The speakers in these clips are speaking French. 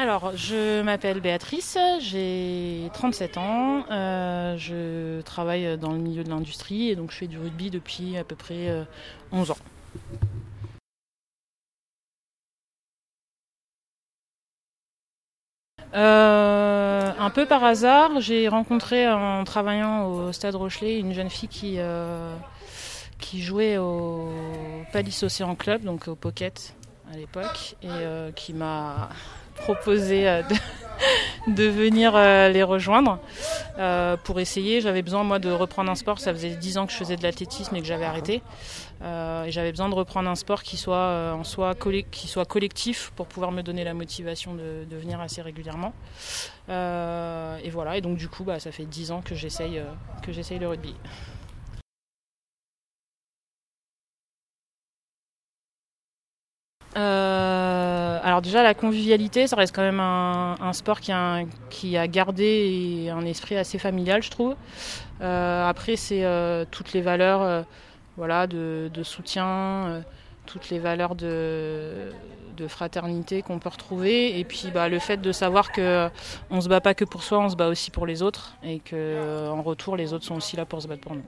Alors, je m'appelle Béatrice, j'ai 37 ans, euh, je travaille dans le milieu de l'industrie et donc je fais du rugby depuis à peu près euh, 11 ans. Euh, un peu par hasard, j'ai rencontré en travaillant au Stade Rochelet une jeune fille qui, euh, jouait au Palace Océan Club, donc au Pocket à l'époque, et euh, qui m'a proposé euh, de, venir euh, les rejoindre euh, pour essayer. J'avais besoin moi de reprendre un sport, ça faisait 10 ans que je faisais de l'athlétisme et que j'avais arrêté. Et j'avais besoin de reprendre un sport qui soit, en qui soit collectif pour pouvoir me donner la motivation de, venir assez régulièrement. Et voilà, et donc du coup, bah, ça fait 10 ans que j'essaye le rugby. Alors déjà la convivialité, ça reste quand même un, sport qui a, gardé un esprit assez familial, je trouve. Euh, après c'est euh, toutes les valeurs, euh, voilà, de, soutien, toutes les valeurs de, fraternité qu'on peut retrouver, et puis bah, le fait de savoir que on se bat pas que pour soi, on se bat aussi pour les autres, et que en retour les autres sont aussi là pour se battre pour nous.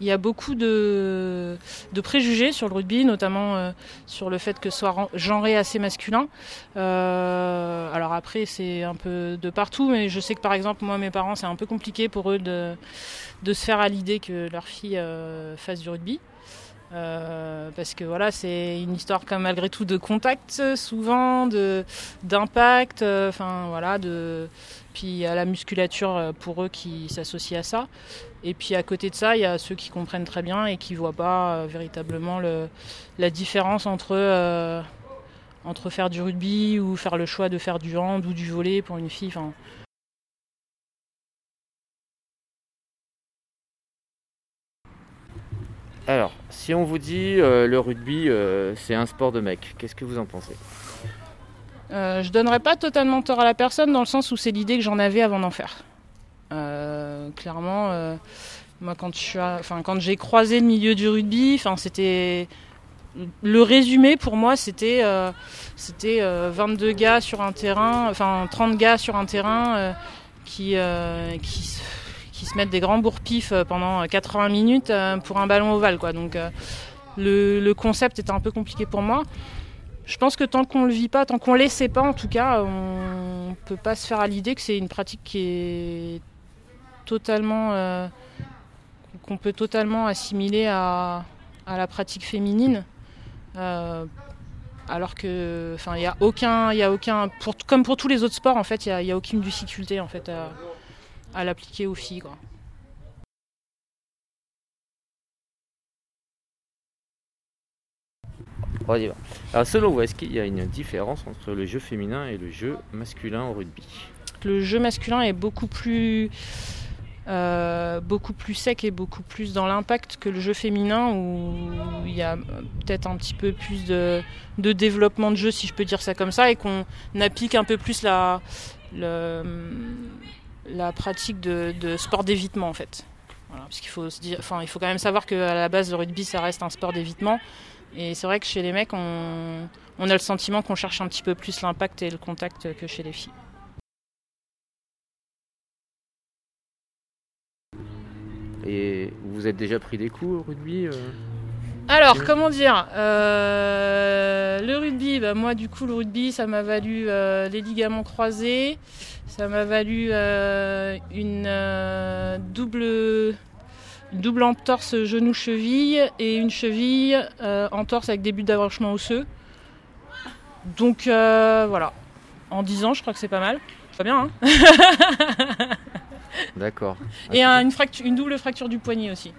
Il y a beaucoup de, préjugés sur le rugby, notamment euh, sur le fait que ce soit genré assez masculin. Euh, alors après, c'est un peu de partout, mais je sais que par exemple, moi, mes parents, c'est un peu compliqué pour eux de, de se faire à l'idée que leur fille euh, fasse du rugby. Euh, parce que voilà, c'est une histoire quand malgré tout de contact souvent, de d'impact, euh, enfin voilà, de puis il y a la musculature euh, pour eux qui s'associe à ça. Et puis à côté de ça, il y a ceux qui comprennent très bien et qui voient pas euh, véritablement le, la différence entre euh, entre faire du rugby ou faire le choix de faire du hand ou du volley pour une fille. Alors, si on vous dit euh, le rugby, euh, c'est un sport de mec, qu'est-ce que vous en pensez? Euh, je donnerais pas totalement tort à la personne dans le sens où c'est l'idée que j'en avais avant d'en faire. Euh, clairement, moi quand j'ai croisé le milieu du rugby, c'était le résumé pour moi c'était euh, c'était euh, 22 gars sur un terrain, enfin 30 gars sur un terrain qui qui se mettent des grands bourre-pifs euh, pendant 80 minutes euh, pour un ballon ovale quoi. Donc euh, le, concept était un peu compliqué pour moi. Je pense que tant qu'on le vit pas, tant qu'on l'essaie pas, en tout cas, on peut pas se faire à l'idée que c'est une pratique qui est totalement, euh, qu'on peut totalement assimiler à, à la pratique féminine. Euh, alors que, enfin, il a aucun, a aucun, comme pour tous les autres sports, en fait, il y a, aucune difficulté en fait à l'appliquer aux filles. Quoi. On y va. Alors, selon vous, est-ce qu'il y a une différence entre le jeu féminin et le jeu masculin au rugby? Le jeu masculin est beaucoup plus euh, beaucoup plus sec et beaucoup plus dans l'impact que le jeu féminin où il y a peut-être un petit peu plus de, de développement de jeu si je peux dire ça comme ça et qu'on applique un peu plus la la pratique de, sport d'évitement en fait. Parce qu'il faut se dire enfin il faut quand même savoir que à la base le rugby ça reste un sport d'évitement. Et c'est vrai que chez les mecs on, on a le sentiment qu'on cherche un petit peu plus l'impact et le contact que chez les filles. Et vous vous êtes déjà pris des coups au rugby euh? Alors, comment dire euh, Le rugby, bah, moi du coup le rugby ça m'a valu euh, les ligaments croisés, ça m'a valu euh, une double double entorse genou-cheville et une cheville entorse avec début d'avranchement osseux. Donc voilà, en 10 ans je crois que c'est pas mal. Pas bien, hein D'accord. Et un- une, fracture, une double fracture du poignet aussi.